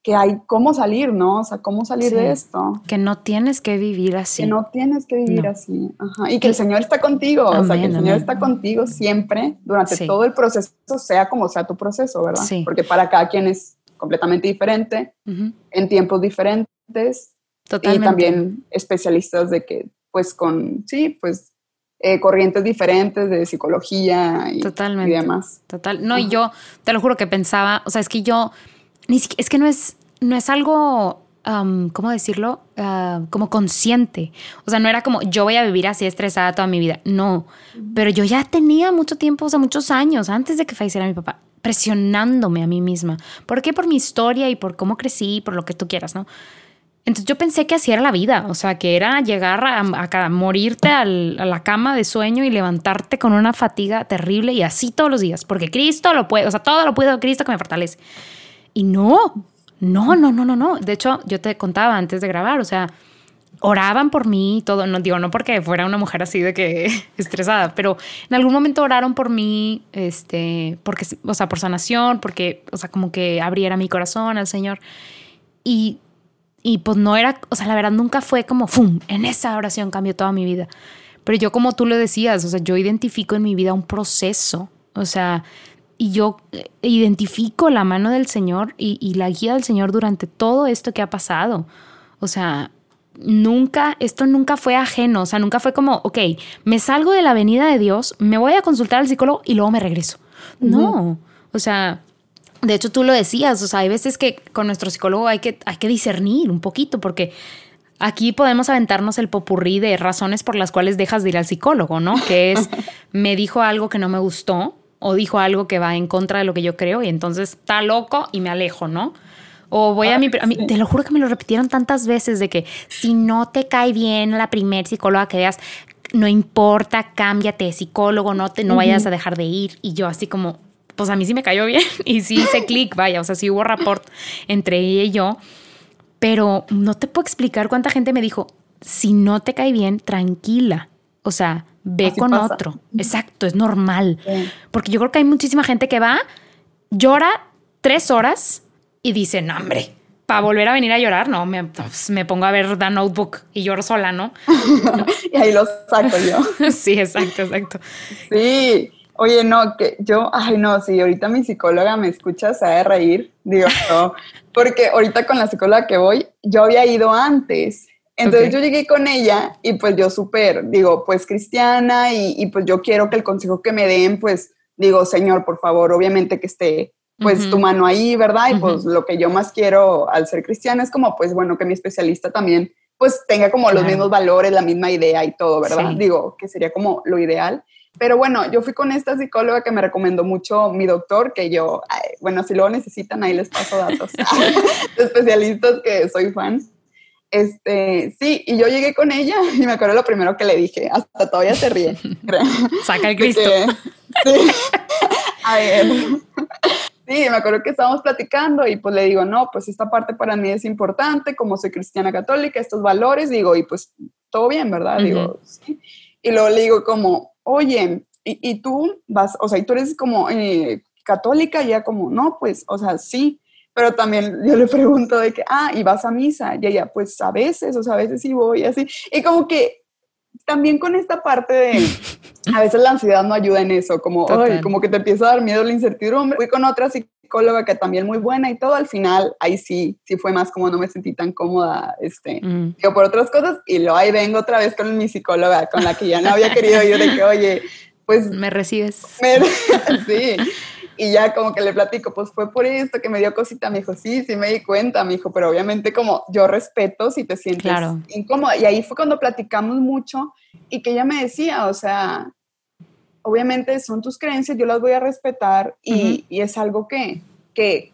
Speaker 2: que hay cómo salir, ¿no? O sea, cómo salir de esto.
Speaker 1: Que no tienes que vivir así.
Speaker 2: Que no tienes que vivir así. Ajá. Y que el Señor está contigo, o sea, que el Señor está contigo siempre durante todo el proceso, sea como sea tu proceso, ¿verdad? Sí. Porque para cada quien es completamente diferente, en tiempos diferentes. Totalmente. Y también especialistas de que, pues con, sí, pues eh, corrientes diferentes de psicología y, Totalmente. y demás.
Speaker 1: Total. No, y yo te lo juro que pensaba, o sea, es que yo, ni es que no es, no es algo, ¿cómo decirlo? Ah, como consciente. O sea, no era como yo voy a vivir así estresada toda mi vida. No, pero yo ya tenía mucho tiempo, o sea, muchos años antes de que falleciera mi papá, presionándome a mí misma. ¿Por qué? Por mi historia y por cómo crecí, por lo que tú quieras, ¿no? Entonces yo pensé que así era la vida, o sea, que era llegar a, morirte a la cama de sueño y levantarte con una fatiga terrible y así todos los días, porque Cristo lo puede, o sea, todo lo puedo Cristo que me fortalece. Y no, no, no, no, no, no. De hecho, yo te contaba antes de grabar, o sea, oraban por mí y todo, no digo, no porque fuera una mujer así de que estresada, pero en algún momento oraron por mí, este, porque, o sea, por sanación, porque, o sea, como que abriera mi corazón al Señor. Y y pues no era, o sea, la verdad nunca fue como, ¡fum! En esa oración cambió toda mi vida. Pero yo como tú lo decías, o sea, yo identifico en mi vida un proceso, o sea, y yo eh, identifico la mano del Señor y, y la guía del Señor durante todo esto que ha pasado. O sea, nunca, esto nunca fue ajeno, o sea, nunca fue como, ok, me salgo de la venida de Dios, me voy a consultar al psicólogo y luego me regreso. No, o sea, de hecho, tú lo decías, o sea, hay veces que con nuestro psicólogo hay que, hay que discernir un poquito, porque aquí podemos aventarnos el popurrí de razones por las cuales dejas de ir al psicólogo, ¿no? Que es, me dijo algo que no me gustó o dijo algo que va en contra de lo que yo creo y entonces está loco y me alejo, ¿no? O voy a mi, a Te lo juro que me lo repitieron tantas veces de que si no te cae bien la primer psicóloga que veas, no importa, cámbiate de psicólogo, no, te, no vayas a dejar de ir. Y yo así como, pues a mí sí me cayó bien y sí hice clic, vaya, o sea, sí hubo rapport entre ella y yo, pero no te puedo explicar cuánta gente me dijo, si no te cae bien, tranquila, o sea, ve con otro. Exacto, es normal. Porque yo creo que hay muchísima gente que va, llora tres horas y dice, no, hombre, para volver a venir a llorar, no, me, pues, me, pongo a ver The Notebook y lloro sola, ¿no?
Speaker 2: y ahí lo saco yo.
Speaker 1: sí, exacto, exacto.
Speaker 2: Sí, Oye, no, que yo, ay, no, si ahorita mi psicóloga me escucha, se ha de reír, digo, no, porque ahorita con la psicóloga que voy, yo había ido antes. Entonces yo llegué con ella y pues yo súper, digo, pues cristiana y, y, pues yo quiero que el consejo que me den, pues digo, Señor, por favor, obviamente que esté pues tu mano ahí, ¿verdad? Y pues lo que yo más quiero al ser cristiana es como, pues bueno, que mi especialista también pues tenga como los mismos valores, la misma idea y todo, ¿verdad? Digo, que sería como lo ideal. Pero bueno, yo fui con esta psicóloga que me recomendó mucho mi doctor, que yo, bueno, si lo necesitan, ahí les paso datos de especialistas que soy fan. Este, sí, y yo llegué con ella y me acuerdo lo primero que le dije, hasta todavía se ríe.
Speaker 1: Saca el Cristo.
Speaker 2: sí, a ver. Sí, me acuerdo que estábamos platicando y pues le digo, no, pues esta parte para mí es importante, como soy cristiana católica, estos valores, digo, y pues todo bien, ¿verdad? Digo, sí. Y luego le digo como, oye, y, tú vas, o sea, y tú eres como eh, católica, ya como, no, pues, o sea, sí, pero también yo le pregunto de que, ah, y vas a misa, y ella, pues a veces, o sea, a veces sí voy, así, y como que también con esta parte de, a veces la ansiedad no ayuda en eso, como, como que te empieza a dar miedo la incertidumbre. Fui con otra psicóloga que también muy buena y todo, al final, ahí sí, sí fue más como no me sentí tan cómoda, este, mm. yo por otras cosas, y luego ahí vengo otra vez con mi psicóloga, con la que ya no había querido ir, de que, oye, pues...
Speaker 1: Me recibes.
Speaker 2: sí. Y ya como que le platico, pues fue por esto que me dio cosita. Me dijo, sí, sí me di cuenta, me dijo, pero obviamente como yo respeto si te sientes claro. incómoda. Y ahí fue cuando platicamos mucho y que ella me decía, o sea, obviamente son tus creencias, yo las voy a respetar y, y es algo que, que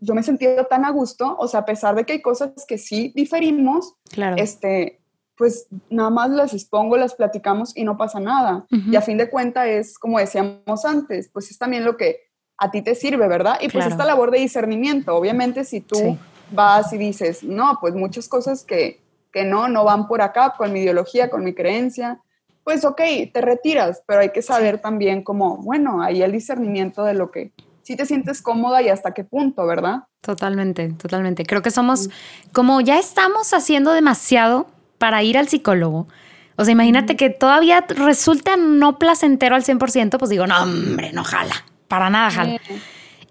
Speaker 2: yo me he sentido tan a gusto, o sea, a pesar de que hay cosas que sí diferimos, claro. este, pues nada más las expongo, las platicamos y no pasa nada. Y a fin de cuentas es, como decíamos antes, pues es también lo que a ti te sirve, ¿verdad? Y pues esta labor de discernimiento, obviamente si tú vas y dices, no, pues muchas cosas que, que no, no van por acá con mi ideología, con mi creencia, pues ok, te retiras, pero hay que saber también como, bueno, ahí el discernimiento de lo que si te sientes cómoda y hasta qué punto, ¿verdad?
Speaker 1: Totalmente, totalmente. Creo que somos, como ya estamos haciendo demasiado para ir al psicólogo. O sea, imagínate que todavía resulta no placentero al 100%, pues digo, no, hombre, no jala, para nada jala.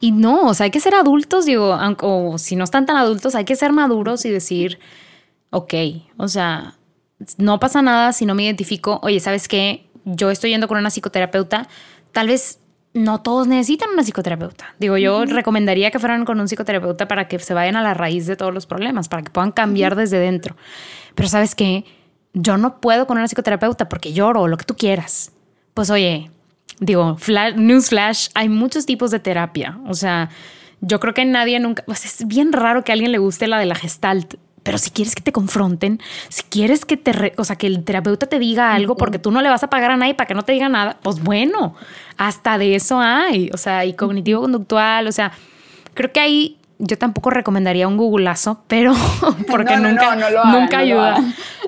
Speaker 1: Y no, o sea, hay que ser adultos, digo, o si no están tan adultos, hay que ser maduros y decir, ok, o sea, no pasa nada si no me identifico, oye, ¿sabes qué? Yo estoy yendo con una psicoterapeuta, tal vez no todos necesitan una psicoterapeuta. Digo, yo recomendaría que fueran con un psicoterapeuta para que se vayan a la raíz de todos los problemas, para que puedan cambiar desde dentro. Pero ¿sabes qué? Yo no puedo con una psicoterapeuta porque lloro o lo que tú quieras. Pues oye, digo, flash, newsflash, hay muchos tipos de terapia. O sea, yo creo que nadie nunca, pues es bien raro que a alguien le guste la de la gestalt pero si quieres que te confronten, si quieres que te, o sea, que el terapeuta te diga algo porque tú no le vas a pagar a nadie para que no te diga nada, pues bueno, hasta de eso hay, o sea, y cognitivo conductual, o sea, creo que ahí yo tampoco recomendaría un googleazo, pero porque nunca, nunca ayuda.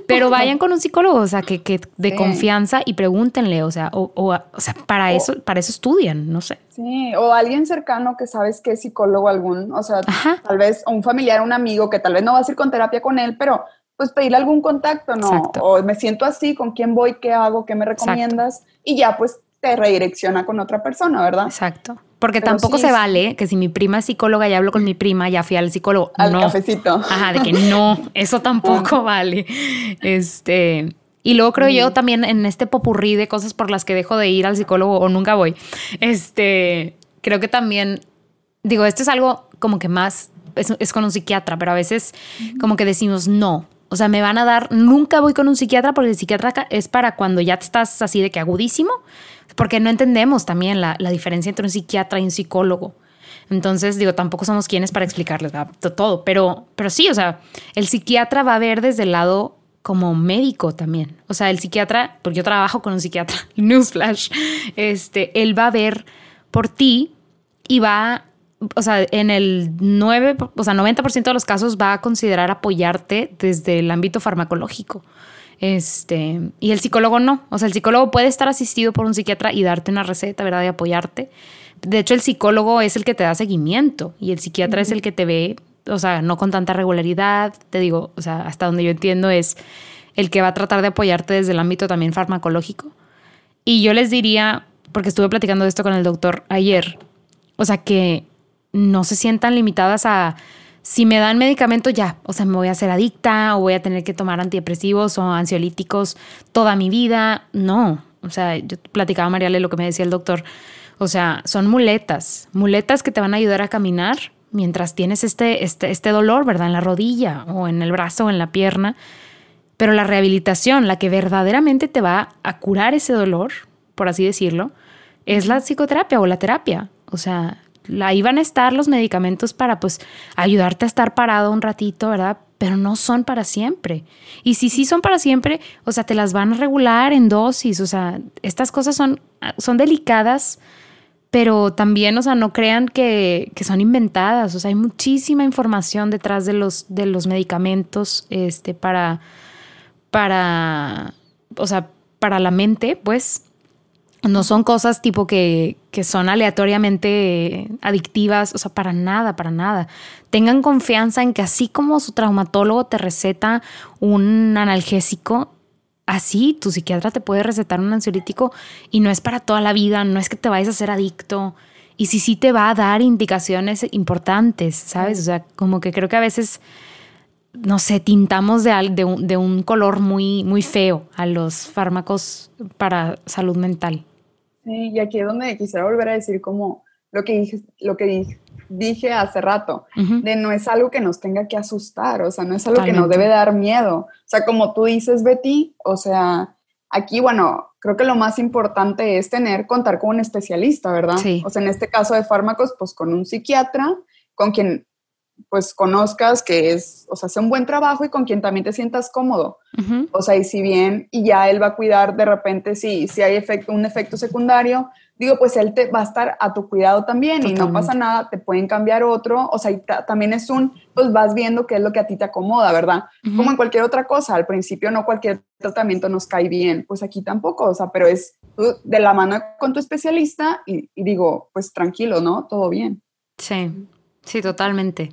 Speaker 1: pero vayan con un psicólogo, o sea, que, que de confianza y pregúntenle, o sea, o, o, sea, para eso, para eso estudian, no sé.
Speaker 2: Sí, o alguien cercano que sabes que es psicólogo algún, o sea, tal vez un familiar, un amigo que tal vez no vas a ir con terapia con él, pero pues pedirle algún contacto, ¿no? O me siento así, ¿con quién voy? ¿Qué hago? ¿Qué me recomiendas? Y ya pues te redirecciona con otra persona, ¿verdad?
Speaker 1: Exacto. Porque tampoco se vale que si mi prima es psicóloga y hablo con mi prima, ya fui al psicólogo.
Speaker 2: Al cafecito.
Speaker 1: Ajá, de que no, eso tampoco vale. Este. Y luego creo yo también en este popurrí de cosas por las que dejo de ir al psicólogo o nunca voy. Este, creo que también, digo, esto es algo como que más, es, es con un psiquiatra, pero a veces como que decimos no. O sea, me van a dar, nunca voy con un psiquiatra porque el psiquiatra es para cuando ya estás así de que agudísimo porque no entendemos también la, diferencia entre un psiquiatra y un psicólogo. Entonces, digo, tampoco somos quienes para explicarles todo, pero, pero sí, o sea, el psiquiatra va a ver desde el lado como médico también. O sea, el psiquiatra, porque yo trabajo con un psiquiatra, newsflash, este, él va a ver por ti y va, o sea, en el 9, o sea, 90% de los casos va a considerar apoyarte desde el ámbito farmacológico. Este, y el psicólogo no. O sea, el psicólogo puede estar asistido por un psiquiatra y darte una receta, ¿verdad? Y apoyarte. De hecho, el psicólogo es el que te da seguimiento y el psiquiatra es el que te ve, o sea, no con tanta regularidad. Te digo, o sea, hasta donde yo entiendo es el que va a tratar de apoyarte desde el ámbito también farmacológico. Y yo les diría, porque estuve platicando de esto con el doctor ayer, o sea, que no se sientan limitadas a si me dan medicamento ya, o sea, me voy a hacer adicta o voy a tener que tomar antidepresivos o ansiolíticos toda mi vida. No, o sea, yo platicaba a Mariale lo que me decía el doctor. O sea, son muletas, muletas que te van a ayudar a caminar mientras tienes este, este, este dolor, ¿verdad? En la rodilla o en el brazo o en la pierna. Pero la rehabilitación, la que verdaderamente te va a curar ese dolor, por así decirlo, es la psicoterapia o la terapia. O sea, ahí van a estar los medicamentos para pues ayudarte a estar parado un ratito, ¿verdad? Pero no son para siempre. Y si sí son para siempre, o sea, te las van a regular en dosis, o sea, estas cosas son, son delicadas, pero también, o sea, no crean que, que, son inventadas, o sea, hay muchísima información detrás de los, de los medicamentos este, para, para, o sea, para la mente, pues, no son cosas tipo que, que, son aleatoriamente adictivas, o sea, para nada, para nada. Tengan confianza en que así como su traumatólogo te receta un analgésico, así tu psiquiatra te puede recetar un ansiolítico y no es para toda la vida, no es que te vayas a ser adicto. Y si sí te va a dar indicaciones importantes, ¿sabes? O sea, como que creo que a veces no sé, tintamos de, de, un, de, un, color muy, muy feo a los fármacos para salud mental.
Speaker 2: Sí, y aquí es donde quisiera volver a decir como lo que dije, lo que dije, hace rato, de no es algo que nos tenga que asustar, o sea, no es algo que nos debe dar miedo. O sea, como tú dices, Betty, o sea, aquí, bueno, creo que lo más importante es tener, contar con un especialista, ¿verdad? Sí. O sea, en este caso de fármacos, pues con un psiquiatra, con quien pues conozcas que es, o sea, hace un buen trabajo y con quien también te sientas cómodo. O sea, y si bien, y ya él va a cuidar de repente si, si hay efecto, un efecto secundario, digo, pues él te va a estar a tu cuidado también y no pasa nada, te pueden cambiar otro. O sea, también es un pues vas viendo qué es lo que a ti te acomoda, ¿verdad? Como en cualquier otra cosa, al principio no cualquier tratamiento nos cae bien, pues aquí tampoco, o sea, pero es de la mano con tu especialista y, y digo, pues tranquilo, ¿no? Todo bien.
Speaker 1: Sí, sí, totalmente.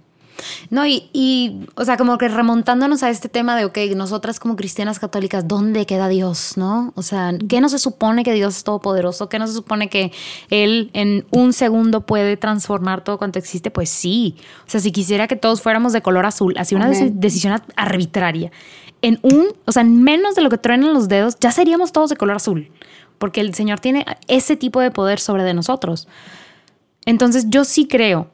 Speaker 1: No, y, o sea, como que remontándonos a este tema de, ok, nosotras como cristianas católicas, ¿dónde queda Dios, no? O sea, ¿qué no se supone que Dios es todopoderoso? ¿Qué no se supone que Él en un segundo puede transformar todo cuanto existe? Pues sí. O sea, si quisiera que todos fuéramos de color azul, así una decisión arbitraria, en un, o sea, en menos de lo que truenan los dedos, ya seríamos todos de color azul, porque el Señor tiene ese tipo de poder sobre de nosotros. Entonces, yo sí creo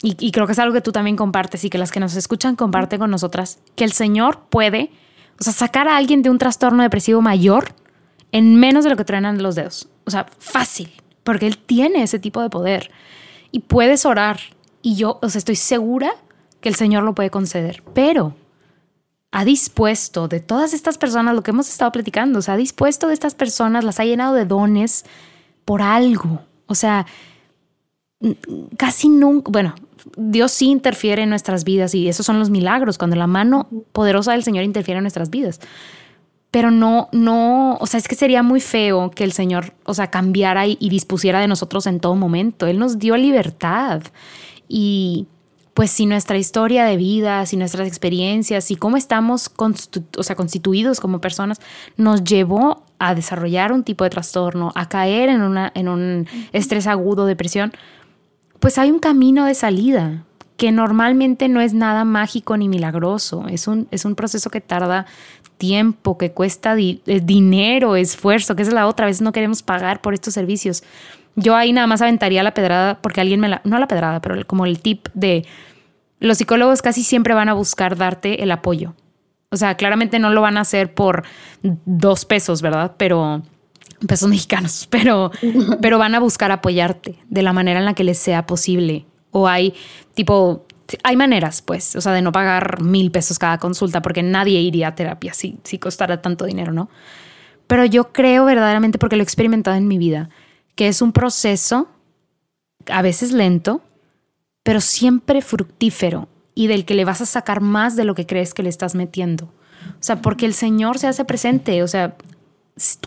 Speaker 1: y, creo que es algo que tú también compartes y que las que nos escuchan comparten con nosotras, que el Señor puede, o sea, sacar a alguien de un trastorno depresivo mayor en menos de lo que truenan los dedos. O sea, fácil, porque Él tiene ese tipo de poder. Y puedes orar, y yo, o sea, estoy segura que el Señor lo puede conceder, pero ha dispuesto de todas estas personas, lo que hemos estado platicando, o sea, ha dispuesto de estas personas, las ha llenado de dones por algo. O sea, casi nunca, bueno, Dios sí interfiere en nuestras vidas y esos son los milagros, cuando la mano poderosa del Señor interfiere en nuestras vidas. Pero no, no, o sea, es que sería muy feo que el Señor, o sea, cambiara y, dispusiera de nosotros en todo momento. Él nos dio libertad. Y pues si nuestra historia de vida, si nuestras experiencias, y cómo estamos o sea, constituidos como personas, nos llevó a desarrollar un tipo de trastorno, a caer en, una, en un estrés agudo, depresión, pues hay un camino de salida que normalmente no es nada mágico ni milagroso, es un, es un proceso que tarda tiempo, que cuesta eh, dinero, esfuerzo, que es la otra, veces no queremos pagar por estos servicios. Yo ahí nada más aventaría la pedrada porque alguien me la, no la pedrada, pero como el tip de los psicólogos casi siempre van a buscar darte el apoyo. O sea, claramente no lo van a hacer por dos pesos, ¿verdad? Pero pesos mexicanos, pero, pero van a buscar apoyarte de la manera en la que les sea posible. O hay tipo, hay maneras, pues, o sea, de no pagar mil pesos cada consulta, porque nadie iría a terapia si, si costara tanto dinero, ¿no? Pero yo creo verdaderamente, porque lo he experimentado en mi vida, que es un proceso a veces lento, pero siempre fructífero y del que le vas a sacar más de lo que crees que le estás metiendo. O sea, porque el Señor se hace presente. O sea,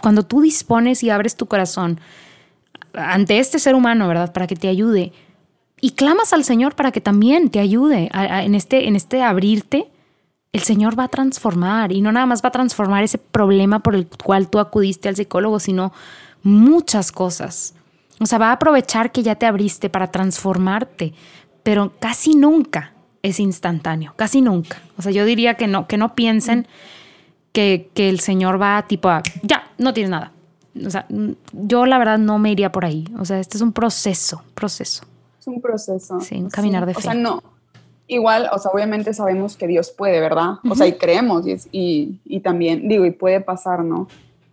Speaker 1: cuando tú dispones y abres tu corazón ante este ser humano, ¿verdad? Para que te ayude. Y clamas al Señor para que también te ayude en, este, en este abrirte. El Señor va a transformar y no nada más va a transformar ese problema por el cual tú acudiste al psicólogo, sino muchas cosas. O sea, va a aprovechar que ya te abriste para transformarte, pero casi nunca es instantáneo, casi nunca. O sea, yo diría que no, que no piensen que, el Señor va tipo a, ya, no tienes nada. O sea, yo la verdad no me iría por ahí. O sea, este es un proceso, proceso.
Speaker 2: Es un proceso.
Speaker 1: Sí, un caminar de fe.
Speaker 2: O sea, no. Igual, o sea, obviamente sabemos que Dios puede, ¿verdad? O sea, y creemos y, y, también, digo, y puede pasar, ¿no?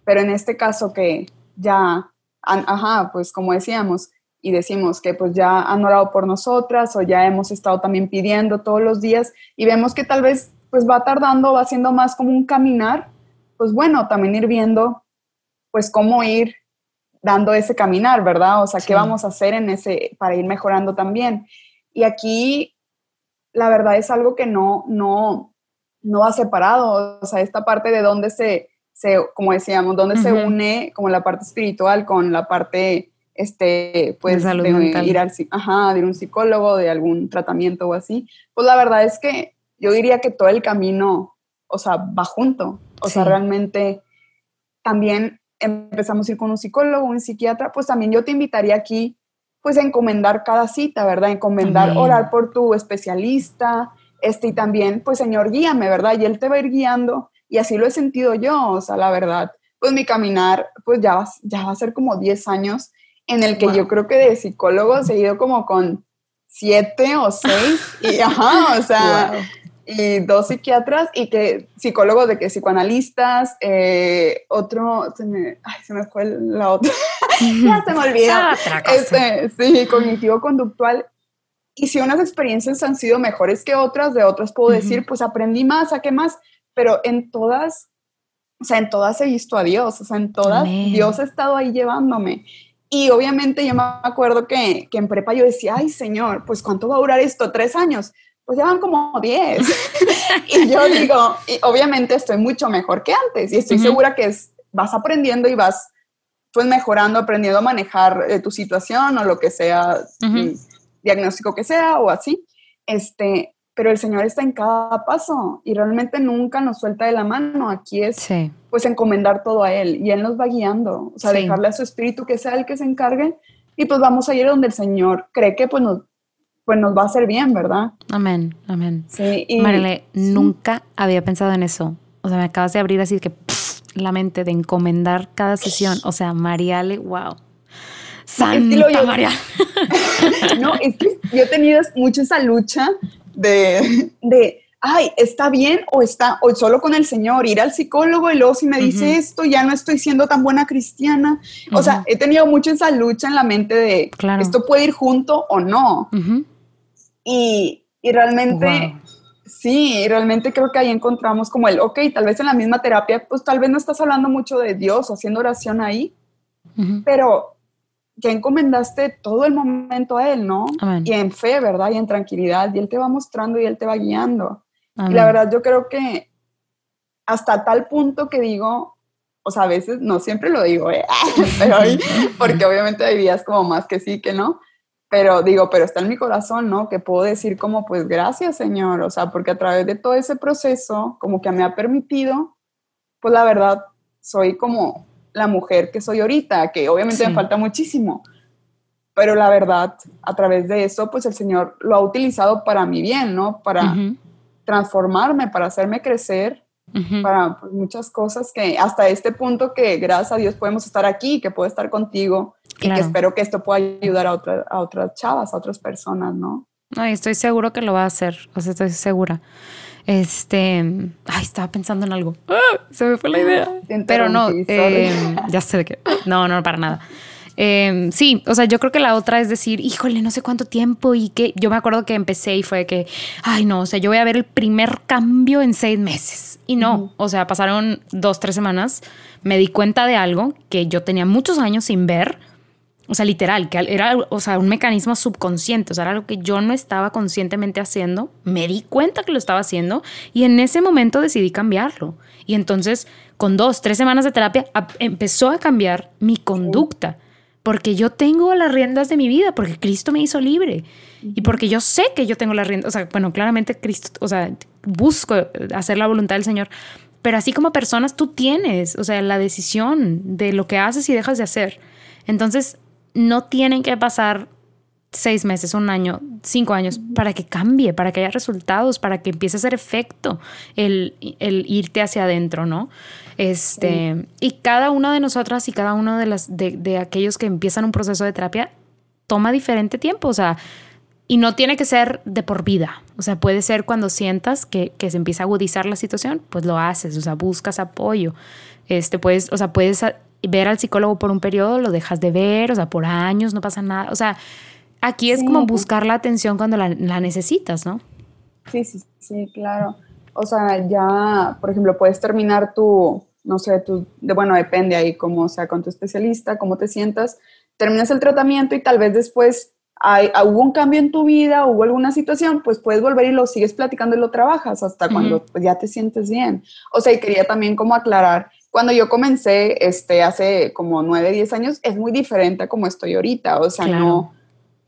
Speaker 2: Pero en este caso que ya, ajá, pues como decíamos, y decimos que pues ya han orado por nosotras o ya hemos estado también pidiendo todos los días y vemos que tal vez pues va tardando, va siendo más como un caminar, pues bueno, también ir viendo pues cómo ir dando ese caminar, ¿verdad? O sea, qué vamos a hacer en ese para ir mejorando también. Y aquí la verdad es algo que no no no ha separado, o sea, esta parte de dónde se, se como decíamos, dónde se une como la parte espiritual con la parte este, pues, de, ir al, ajá, de ir a un psicólogo, de algún tratamiento o así, pues la verdad es que yo diría que todo el camino, o sea, va junto. O sea, realmente también empezamos a ir con un psicólogo, un psiquiatra, pues también yo te invitaría aquí, pues a encomendar cada cita, ¿verdad? Encomendar, orar por tu especialista, este, y también, pues Señor, guíame, ¿verdad? Y Él te va a ir guiando, y así lo he sentido yo, o sea, la verdad, pues mi caminar, pues ya va, ya va a ser como 10 años en el que yo creo que de psicólogo he ido como con siete o seis, y ajá, o sea, y dos psiquiatras y que psicólogos de que psicoanalistas, eh, otro, se me, ay, se me fue la otra, ya se me olvida, este, sí, cognitivo-conductual. Y si unas experiencias han sido mejores que otras, de otras puedo decir, pues aprendí más, saqué más, pero en todas, o sea, en todas he visto a Dios, o sea, en todas Dios ha estado ahí llevándome. Y obviamente yo me acuerdo que, que en prepa yo decía, ay Señor, pues ¿cuánto va a durar esto? Tres años pues ya van como 10. y yo digo, y obviamente estoy mucho mejor que antes y estoy segura que es, vas aprendiendo y vas pues mejorando, aprendiendo a manejar eh, tu situación o lo que sea, diagnóstico que sea o así. Este, pero el Señor está en cada paso y realmente nunca nos suelta de la mano. Aquí es pues encomendar todo a Él y Él nos va guiando, o sea, dejarle a su espíritu que sea el que se encargue y pues vamos a ir donde el Señor cree que pues nos, pues nos va a hacer bien, ¿verdad?
Speaker 1: Amén, amén. Sí, nunca había pensado en eso. O sea, me acabas de abrir así que la mente de encomendar cada sesión. O sea, Mariale, wow. Santa María.
Speaker 2: no, es que yo he tenido mucho esa lucha de, de, ay, está bien o está, o solo con el Señor, ir al psicólogo y luego si me dice esto, ya no estoy siendo tan buena cristiana. O sea, he tenido mucho esa lucha en la mente de, esto puede ir junto o no. Y, y, realmente... Sí, realmente creo que ahí encontramos como el, ok, tal vez en la misma terapia, pues tal vez no estás hablando mucho de Dios, haciendo oración ahí, pero ya encomendaste todo el momento a Él, ¿no? Y en fe, ¿verdad? Y en tranquilidad, y Él te va mostrando y Él te va guiando. Y la verdad yo creo que hasta tal punto que digo, o sea, a veces, no siempre lo digo, ¿eh? pero porque obviamente hay días como más que sí, que no, pero digo, pero está en mi corazón, ¿no? Que puedo decir como, pues gracias Señor, o sea, porque a través de todo ese proceso, como que me ha permitido, pues la verdad, soy como la mujer que soy ahorita, que obviamente me falta muchísimo, pero la verdad, a través de eso, pues el Señor lo ha utilizado para mi bien, ¿no? Para transformarme, para hacerme crecer, para pues, muchas cosas que hasta este punto que gracias a Dios podemos estar aquí, que puedo estar contigo y que espero que esto pueda ayudar a, a otras chavas, a otras personas, ¿no?
Speaker 1: Ay, estoy seguro que lo va a hacer, o sea, estoy segura. Este, ay, estaba pensando en algo. ¡Ah! se me fue la idea. Pero no, eh, ya sé de qué. No, no, para nada. Eh, sí, o sea, yo creo que la otra es decir, híjole, no sé cuánto tiempo y que yo me acuerdo que empecé y fue que, ay, no, o sea, yo voy a ver el primer cambio en seis meses. Y no, o sea, pasaron dos, tres semanas, me di cuenta de algo que yo tenía muchos años sin ver o sea, literal, que era o sea, un mecanismo subconsciente, o sea, era algo que yo no estaba conscientemente haciendo, me di cuenta que lo estaba haciendo y en ese momento decidí cambiarlo. Y entonces, con dos, tres semanas de terapia, empezó a cambiar mi conducta, porque yo tengo las riendas de mi vida, porque Cristo me hizo libre y porque yo sé que yo tengo las riendas, o sea, bueno, claramente Cristo, o sea, busco hacer la voluntad del Señor, pero así como personas, tú tienes, o sea, la decisión de lo que haces y dejas de hacer. Entonces, no tienen que pasar seis meses, un año, cinco años para que cambie, para que haya resultados, para que empiece a hacer efecto el, irte hacia adentro, ¿no? Este, Y cada una de nosotras y cada uno de, las, de, aquellos que empiezan un proceso de terapia toma diferente tiempo, o sea, y no tiene que ser de por vida, o sea, puede ser cuando sientas que, que se empieza a agudizar la situación, pues lo haces, o sea, buscas apoyo, este, puedes, o sea, puedes ver al psicólogo por un periodo, lo dejas de ver, o sea, por años, no pasa nada. O sea, aquí es como buscar la atención cuando la, necesitas, ¿no?
Speaker 2: Sí, sí, sí, claro. O sea, ya, por ejemplo, puedes terminar tu, no sé, tu, de, bueno, depende ahí cómo sea con tu especialista, cómo te sientas, terminas el tratamiento y tal vez después hay, hubo un cambio en tu vida, hubo alguna situación, pues puedes volver y lo sigues platicando y lo trabajas hasta cuando pues, ya te sientes bien. O sea, y quería también como aclarar cuando yo comencé, este, hace como nueve, diez años, es muy diferente a como estoy ahorita. O sea, no,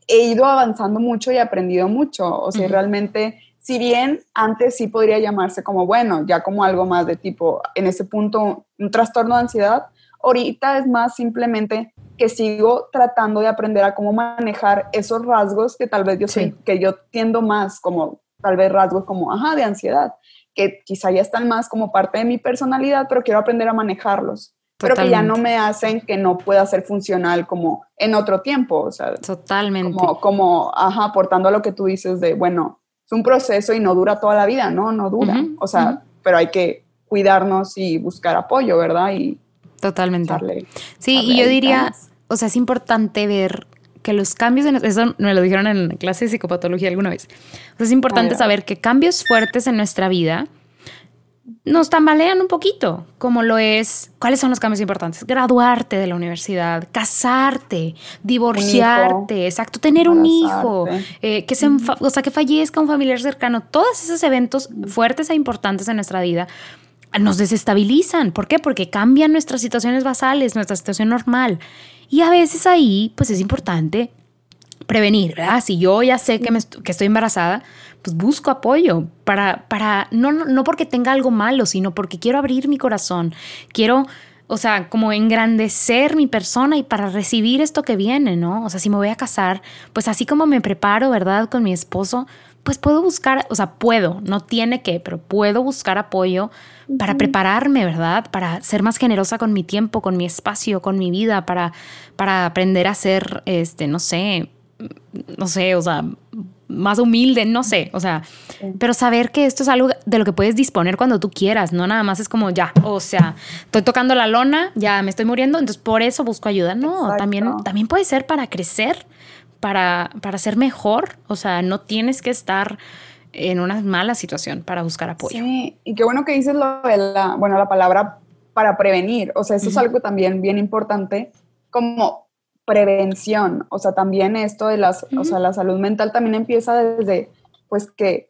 Speaker 2: he ido avanzando mucho y aprendido mucho. O sea, realmente, si bien antes sí podría llamarse como, bueno, ya como algo más de tipo, en ese punto, un trastorno de ansiedad, ahorita es más simplemente que sigo tratando de aprender a cómo manejar esos rasgos que tal vez yo, sí. que yo tiendo más como, tal vez rasgos como, ajá, de ansiedad que quizá ya están más como parte de mi personalidad, pero quiero aprender a manejarlos. Pero que ya no me hacen que no pueda ser funcional como en otro tiempo, o sea.
Speaker 1: Totalmente.
Speaker 2: Como, como, ajá, aportando a lo que tú dices de, bueno, es un proceso y no dura toda la vida, ¿no? No dura. o sea, pero hay que cuidarnos y buscar apoyo, ¿verdad? Y
Speaker 1: Totalmente. sí, y yo diría, o sea, es importante ver que los cambios, en, eso me lo dijeron en clase de psicopatología alguna vez, es importante saber que cambios fuertes en nuestra vida nos tambalean un poquito, como lo es, ¿cuáles son los cambios importantes? Graduarte de la universidad, casarte, divorciarte, exacto, tener un hijo, eh, que se, o sea, que fallezca un familiar cercano, todos esos eventos fuertes e importantes en nuestra vida nos desestabilizan. ¿Por qué? Porque cambian nuestras situaciones basales, nuestra situación normal. Y a veces ahí, pues es importante prevenir, ¿verdad? Si yo ya sé que, me, que estoy embarazada, pues busco apoyo para, para no, no porque tenga algo malo, sino porque quiero abrir mi corazón, quiero, o sea, como engrandecer mi persona y para recibir esto que viene, ¿no? O sea, si me voy a casar, pues así como me preparo, ¿verdad? Con mi esposo, pues puedo buscar, o sea, puedo, no tiene que, pero puedo buscar apoyo para prepararme, ¿verdad? Para ser más generosa con mi tiempo, con mi espacio, con mi vida, para, para aprender a ser, este, no sé, no sé, o sea, más humilde, no sé, o sea, pero saber que esto es algo de lo que puedes disponer cuando tú quieras, no nada más es como ya, o sea, estoy tocando la lona, ya me estoy muriendo, entonces por eso busco ayuda, no, también también puede ser para crecer, para para ser mejor, o sea, no tienes que estar en una mala situación para buscar apoyo.
Speaker 2: Sí, y qué bueno que dices lo de la, bueno, la palabra para prevenir, o sea, eso es algo también bien importante, como prevención, o sea, también esto de las, o sea, la salud mental también empieza desde, pues que,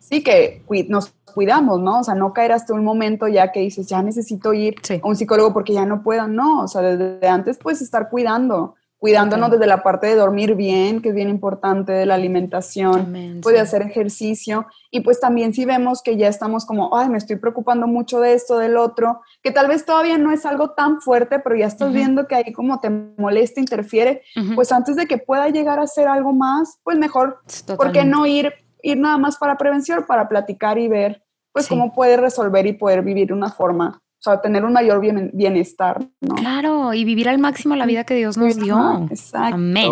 Speaker 2: sí, que nos cuidamos, ¿no? O sea, no caer hasta un momento ya que dices, ya necesito ir a un psicólogo porque ya no puedo, no, o sea, desde antes pues estar cuidando, cuidándonos desde la parte de dormir bien, que es bien importante, de la alimentación, puede hacer ejercicio. Y pues también si vemos que ya estamos como, ay, me estoy preocupando mucho de esto, del otro, que tal vez todavía no es algo tan fuerte, pero ya estás viendo que ahí como te molesta, interfiere, pues antes de que pueda llegar a ser algo más, pues mejor, ¿por qué no ir, ir nada más para prevención, para platicar y ver, pues cómo puede resolver y poder vivir una forma o sea, tener un mayor bienestar, ¿no?
Speaker 1: Claro, y vivir al máximo la vida que Dios nos dio. Exacto. Amén.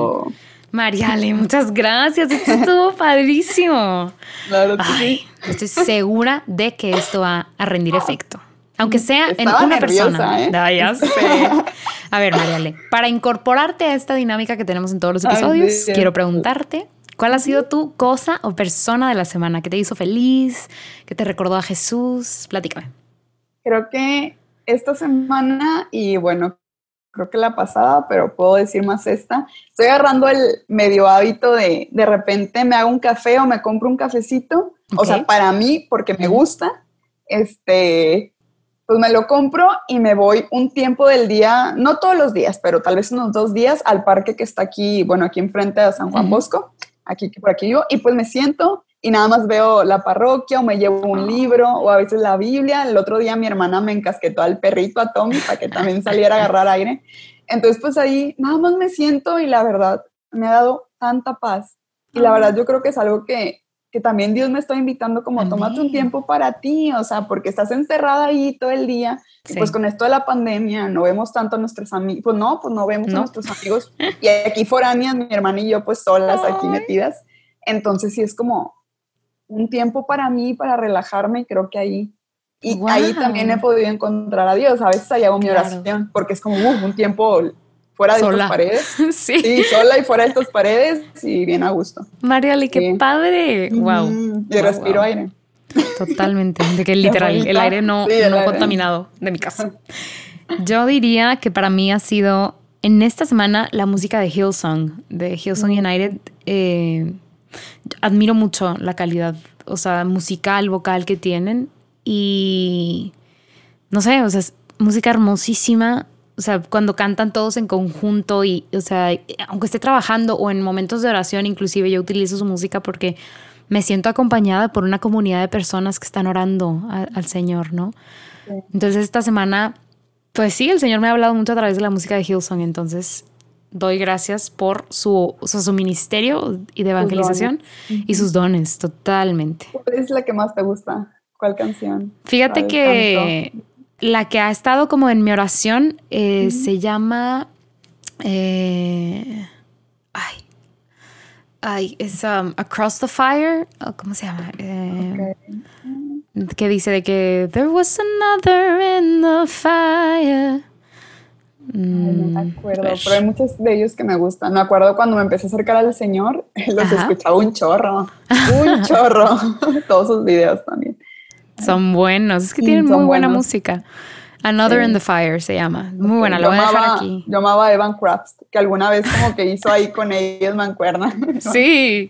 Speaker 1: Mariale, muchas gracias. Esto estuvo padrísimo. Claro que sí. Estoy segura de que esto va a rendir efecto. Aunque sea en una persona. ¿eh? ya sé. A ver, Mariale, para incorporarte a esta dinámica que tenemos en todos los episodios, quiero preguntarte ¿Cuál ha sido tu cosa o persona de la semana que te hizo feliz, que te recordó a Jesús? Platícame
Speaker 2: creo que esta semana y bueno, creo que la pasada, pero puedo decir más esta, estoy agarrando el medio hábito de de repente me hago un café o me compro un cafecito, o sea, para mí, porque me gusta, este, pues me lo compro y me voy un tiempo del día, no todos los días, pero tal vez unos dos días al parque que está aquí, bueno, aquí enfrente de San Juan Bosco, aquí por aquí vivo, y pues me siento y nada más veo la parroquia o me llevo un libro o a veces la Biblia. El otro día mi hermana me encasquetó al perrito a Tommy para que también saliera a agarrar aire. Entonces pues ahí nada más me siento y la verdad me ha dado tanta paz. Y la verdad yo creo que es algo que, que también Dios me está invitando como tómate un tiempo para ti, o sea, porque estás encerrada ahí todo el día. Y pues con esto de la pandemia no vemos tanto a nuestros amigos, pues no, pues no vemos a nuestros amigos. Y aquí foráneas, mi hermana y yo pues solas aquí metidas. Entonces sí es como, un tiempo para mí, para relajarme, creo que ahí, y ahí también he podido encontrar a Dios. A veces ahí hago mi oración, porque es como un tiempo fuera de estas paredes. sí. sola y fuera de estas paredes y bien a gusto.
Speaker 1: Mariali, qué padre. Wow.
Speaker 2: Y respiro aire.
Speaker 1: Totalmente, de que literal, el aire no, no contaminado de mi casa. Yo diría que para mí ha sido en esta semana la música de Hillsong, de Hillsong United. Eh, admiro mucho la calidad, o sea, musical, vocal que tienen y no sé, o sea, es música hermosísima, o sea, cuando cantan todos en conjunto y, o sea, aunque esté trabajando o en momentos de oración, inclusive yo utilizo su música porque me siento acompañada por una comunidad de personas que están orando al Señor, ¿no? Entonces esta semana, pues sí, el Señor me ha hablado mucho a través de la música de Hillsong, entonces doy gracias por su, su ministerio y de evangelización y sus dones, totalmente.
Speaker 2: ¿Cuál es la que más te gusta? ¿Cuál canción?
Speaker 1: Fíjate que la que ha estado como en mi oración eh, se llama... Eh, ay, ay, es um, Across the Fire, ¿cómo se llama? Eh, que dice de que There was another in the fire
Speaker 2: no me mm, acuerdo, pero hay muchos de ellos que me gustan. Me acuerdo cuando me empecé a acercar al Señor, los escuchaba un chorro, un chorro, todos sus videos también.
Speaker 1: Son buenos, es que tienen muy buena música. Another in the Fire se llama. Muy buena, lo voy a dejar aquí.
Speaker 2: Yo amaba a Evan Crafts, que alguna vez como que hizo ahí con ellos mancuerna.
Speaker 1: Sí.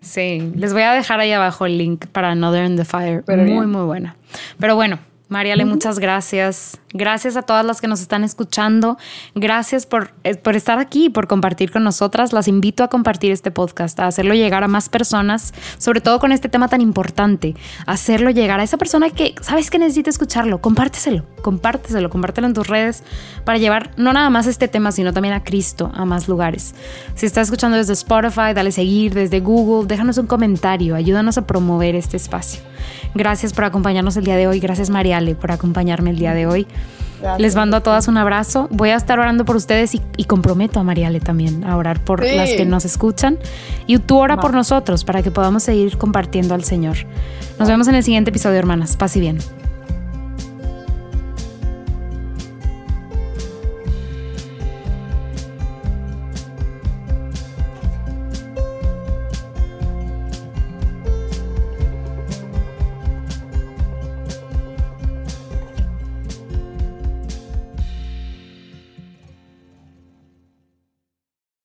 Speaker 1: Sí, les voy a dejar ahí abajo el link para Another in the Fire. muy, muy buena. Pero bueno, Mariale, muchas gracias. Gracias a todas las que nos están escuchando. Gracias por, eh, por, estar aquí, por compartir con nosotras. Las invito a compartir este podcast, a hacerlo llegar a más personas, sobre todo con este tema tan importante. Hacerlo llegar a esa persona que sabes que necesita escucharlo. Compárteselo, compárteselo, compártelo en tus redes para llevar no nada más este tema, sino también a Cristo a más lugares. Si estás escuchando desde Spotify, dale seguir, desde Google, déjanos un comentario, ayúdanos a promover este espacio. Gracias por acompañarnos el día de hoy. Gracias, Mariale, por acompañarme el día de hoy. Les mando a todas un abrazo. Voy a estar orando por ustedes y, comprometo a Mariale también a orar por las que nos escuchan. Y tú ora por nosotros para que podamos seguir compartiendo al Señor. Nos vemos en el siguiente episodio, hermanas. Paz y bien.